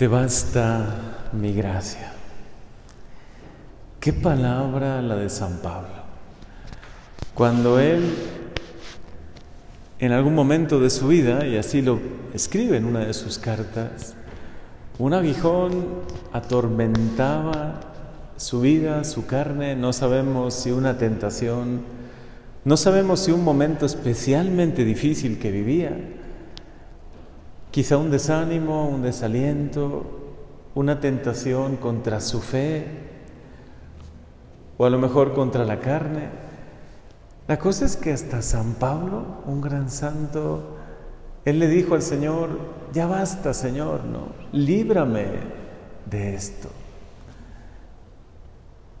Te basta mi gracia. Qué palabra la de San Pablo. Cuando él, en algún momento de su vida, y así lo escribe en una de sus cartas, un aguijón atormentaba su vida, su carne, no sabemos si una tentación, no sabemos si un momento especialmente difícil que vivía, Quizá un desánimo, un desaliento, una tentación contra su fe o a lo mejor contra la carne. La cosa es que hasta San Pablo, un gran santo, él le dijo al Señor, ya basta Señor, no, líbrame de esto.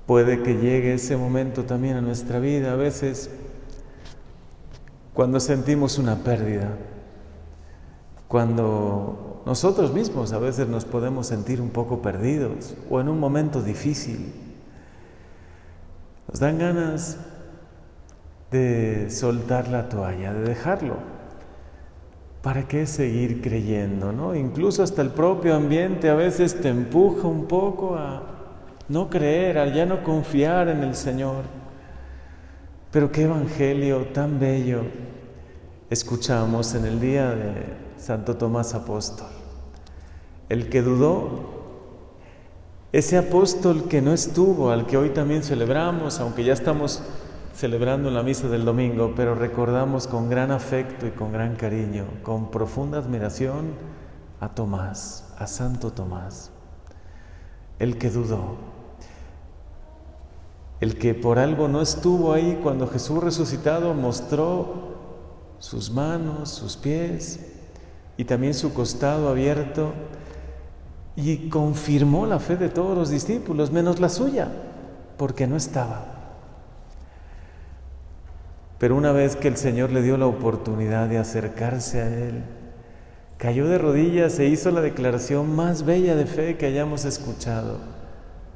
Puede que llegue ese momento también a nuestra vida, a veces cuando sentimos una pérdida, cuando nosotros mismos a veces nos podemos sentir un poco perdidos o en un momento difícil. Nos dan ganas de soltar la toalla, de dejarlo. ¿Para qué seguir creyendo? ¿no? Incluso hasta el propio ambiente a veces te empuja un poco a no creer, a ya no confiar en el Señor. Pero qué evangelio tan bello escuchamos en el día de Santo Tomás Apóstol. El que dudó, ese apóstol que no estuvo, al que hoy también celebramos, aunque ya estamos celebrando la misa del domingo, pero recordamos con gran afecto y con gran cariño, con profunda admiración a Tomás, a Santo Tomás, el que dudó, el que por algo no estuvo ahí cuando Jesús resucitado mostró sus manos, sus pies, y también su costado abierto y confirmó la fe de todos los discípulos, menos la suya, porque no estaba. Pero una vez que el Señor le dio la oportunidad de acercarse a Él, cayó de rodillas e hizo la declaración más bella de fe que hayamos escuchado.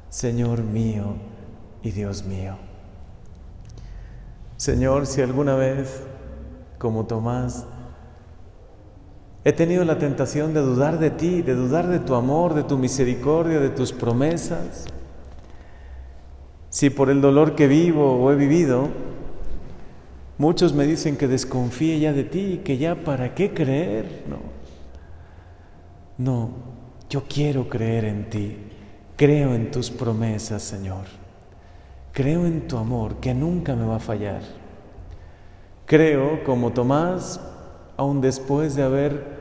Señor mío y Dios mío. Señor, si alguna vez, como Tomás, He tenido la tentación de dudar de ti, de dudar de tu amor, de tu misericordia, de tus promesas. Si por el dolor que vivo o he vivido, muchos me dicen que desconfíe ya de ti, que ya para qué creer, no. No, yo quiero creer en ti, creo en tus promesas, Señor. Creo en tu amor, que nunca me va a fallar. Creo, como Tomás, aun después de haber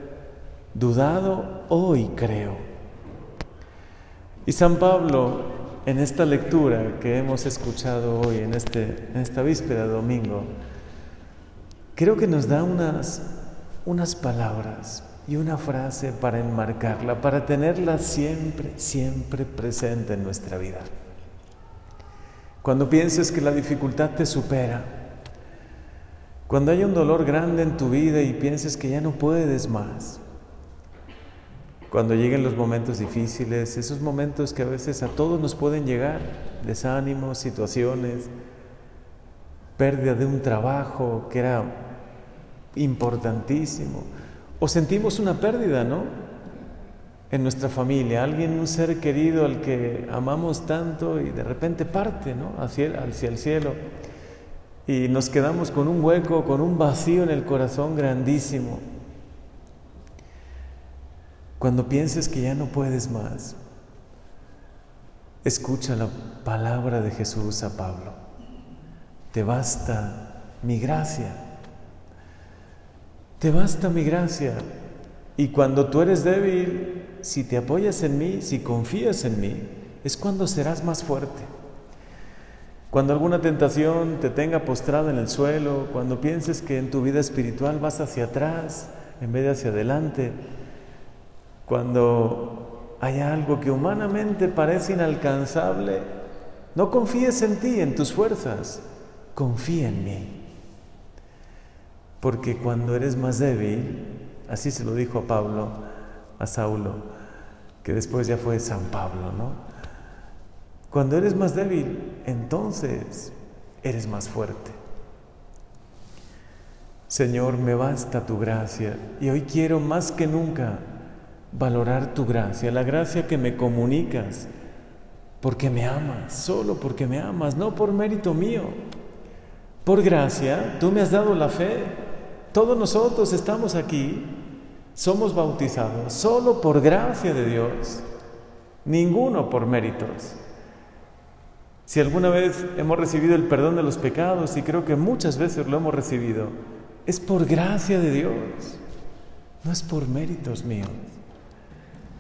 dudado, hoy creo. Y San Pablo, en esta lectura que hemos escuchado hoy, en, este, en esta víspera domingo, creo que nos da unas, unas palabras y una frase para enmarcarla, para tenerla siempre, siempre presente en nuestra vida. Cuando pienses que la dificultad te supera, cuando hay un dolor grande en tu vida y pienses que ya no puedes más, cuando lleguen los momentos difíciles, esos momentos que a veces a todos nos pueden llegar, desánimos, situaciones, pérdida de un trabajo que era importantísimo, o sentimos una pérdida, ¿no? En nuestra familia, alguien, un ser querido al que amamos tanto y de repente parte, ¿no? Hacia, hacia el cielo. Y nos quedamos con un hueco, con un vacío en el corazón grandísimo. Cuando pienses que ya no puedes más, escucha la palabra de Jesús a Pablo. Te basta mi gracia. Te basta mi gracia. Y cuando tú eres débil, si te apoyas en mí, si confías en mí, es cuando serás más fuerte. Cuando alguna tentación te tenga postrado en el suelo, cuando pienses que en tu vida espiritual vas hacia atrás en vez de hacia adelante, cuando hay algo que humanamente parece inalcanzable, no confíes en ti, en tus fuerzas, confía en mí. Porque cuando eres más débil, así se lo dijo a Pablo, a Saulo, que después ya fue San Pablo, ¿no? Cuando eres más débil, entonces eres más fuerte. Señor, me basta tu gracia y hoy quiero más que nunca valorar tu gracia, la gracia que me comunicas, porque me amas, solo porque me amas, no por mérito mío. Por gracia, tú me has dado la fe. Todos nosotros estamos aquí, somos bautizados, solo por gracia de Dios, ninguno por méritos. Si alguna vez hemos recibido el perdón de los pecados, y creo que muchas veces lo hemos recibido, es por gracia de Dios, no es por méritos míos.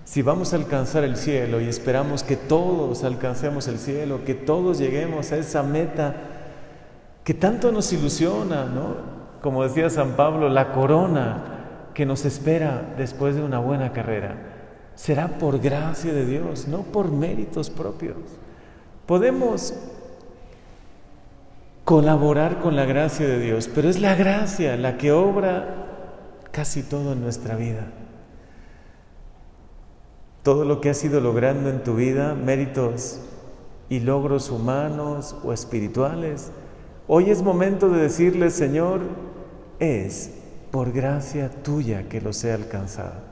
Si vamos a alcanzar el cielo y esperamos que todos alcancemos el cielo, que todos lleguemos a esa meta que tanto nos ilusiona, ¿no? Como decía San Pablo, la corona que nos espera después de una buena carrera, será por gracia de Dios, no por méritos propios. Podemos colaborar con la gracia de Dios, pero es la gracia la que obra casi todo en nuestra vida. Todo lo que has ido logrando en tu vida, méritos y logros humanos o espirituales, hoy es momento de decirle, Señor, es por gracia tuya que los he alcanzado.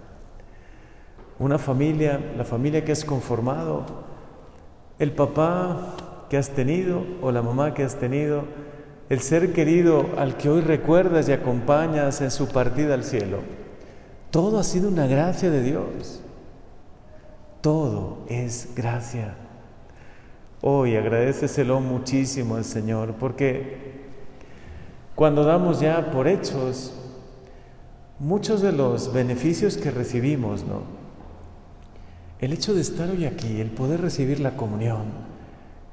Una familia, la familia que has conformado, el papá que has tenido o la mamá que has tenido, el ser querido al que hoy recuerdas y acompañas en su partida al cielo. Todo ha sido una gracia de Dios. Todo es gracia. Hoy agradeceselo muchísimo al Señor, porque cuando damos ya por hechos muchos de los beneficios que recibimos, ¿no? El hecho de estar hoy aquí, el poder recibir la comunión,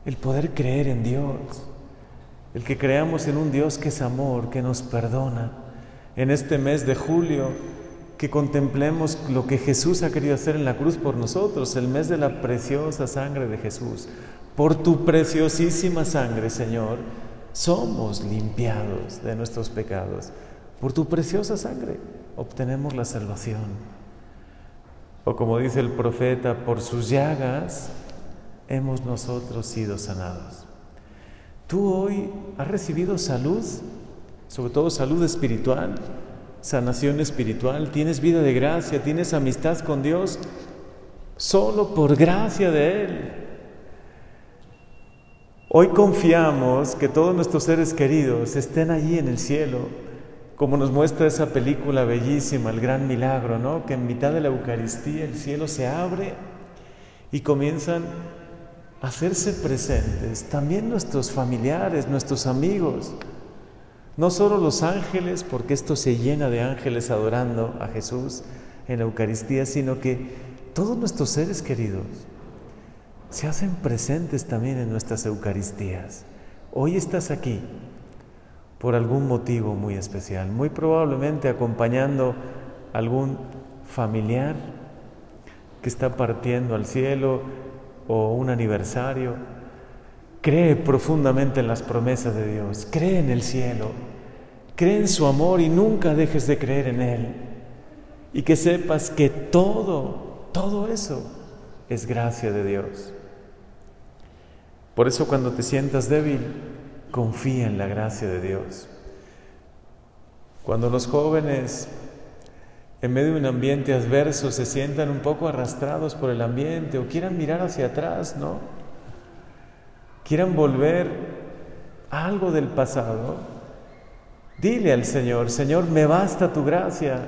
el poder creer en Dios, el que creamos en un Dios que es amor, que nos perdona. En este mes de julio, que contemplemos lo que Jesús ha querido hacer en la cruz por nosotros, el mes de la preciosa sangre de Jesús. Por tu preciosísima sangre, Señor, somos limpiados de nuestros pecados. Por tu preciosa sangre obtenemos la salvación. O como dice el profeta, por sus llagas hemos nosotros sido sanados. Tú hoy has recibido salud, sobre todo salud espiritual, sanación espiritual, tienes vida de gracia, tienes amistad con Dios, solo por gracia de Él. Hoy confiamos que todos nuestros seres queridos estén allí en el cielo, como nos muestra esa película bellísima, el gran milagro, ¿no? Que en mitad de la Eucaristía el cielo se abre y comienzan a hacerse presentes también nuestros familiares, nuestros amigos, no solo los ángeles, porque esto se llena de ángeles adorando a Jesús en la Eucaristía, sino que todos nuestros seres queridos se hacen presentes también en nuestras Eucaristías. Hoy estás aquí por algún motivo muy especial, muy probablemente acompañando a algún familiar que está partiendo al cielo o un aniversario. Cree profundamente en las promesas de Dios, cree en el cielo, Cree en su amor y nunca dejes de creer en Él. Y que sepas que todo, todo eso es gracia de Dios. Por eso cuando te sientas débil, confía en la gracia de Dios. Cuando los jóvenes en medio de un ambiente adverso se sientan un poco arrastrados por el ambiente o quieran mirar hacia atrás, ¿no? Quieran volver a algo del pasado, Dile al Señor, Señor, me basta tu gracia.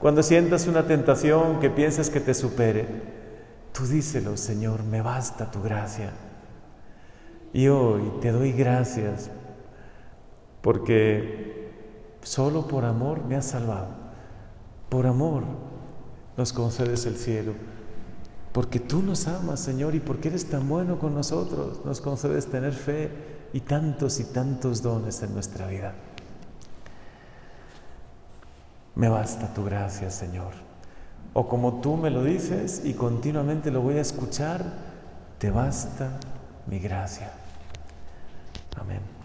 Cuando sientas una tentación que piensas que te supere, tú díselo, Señor, me basta tu gracia. Y hoy te doy gracias porque solo por amor me has salvado. Por amor nos concedes el cielo. Porque tú nos amas, Señor, y porque eres tan bueno con nosotros, nos concedes tener fe y tantos y tantos dones en nuestra vida. Me basta tu gracia, Señor. O como tú me lo dices y continuamente lo voy a escuchar, te basta mi gracia. Amén.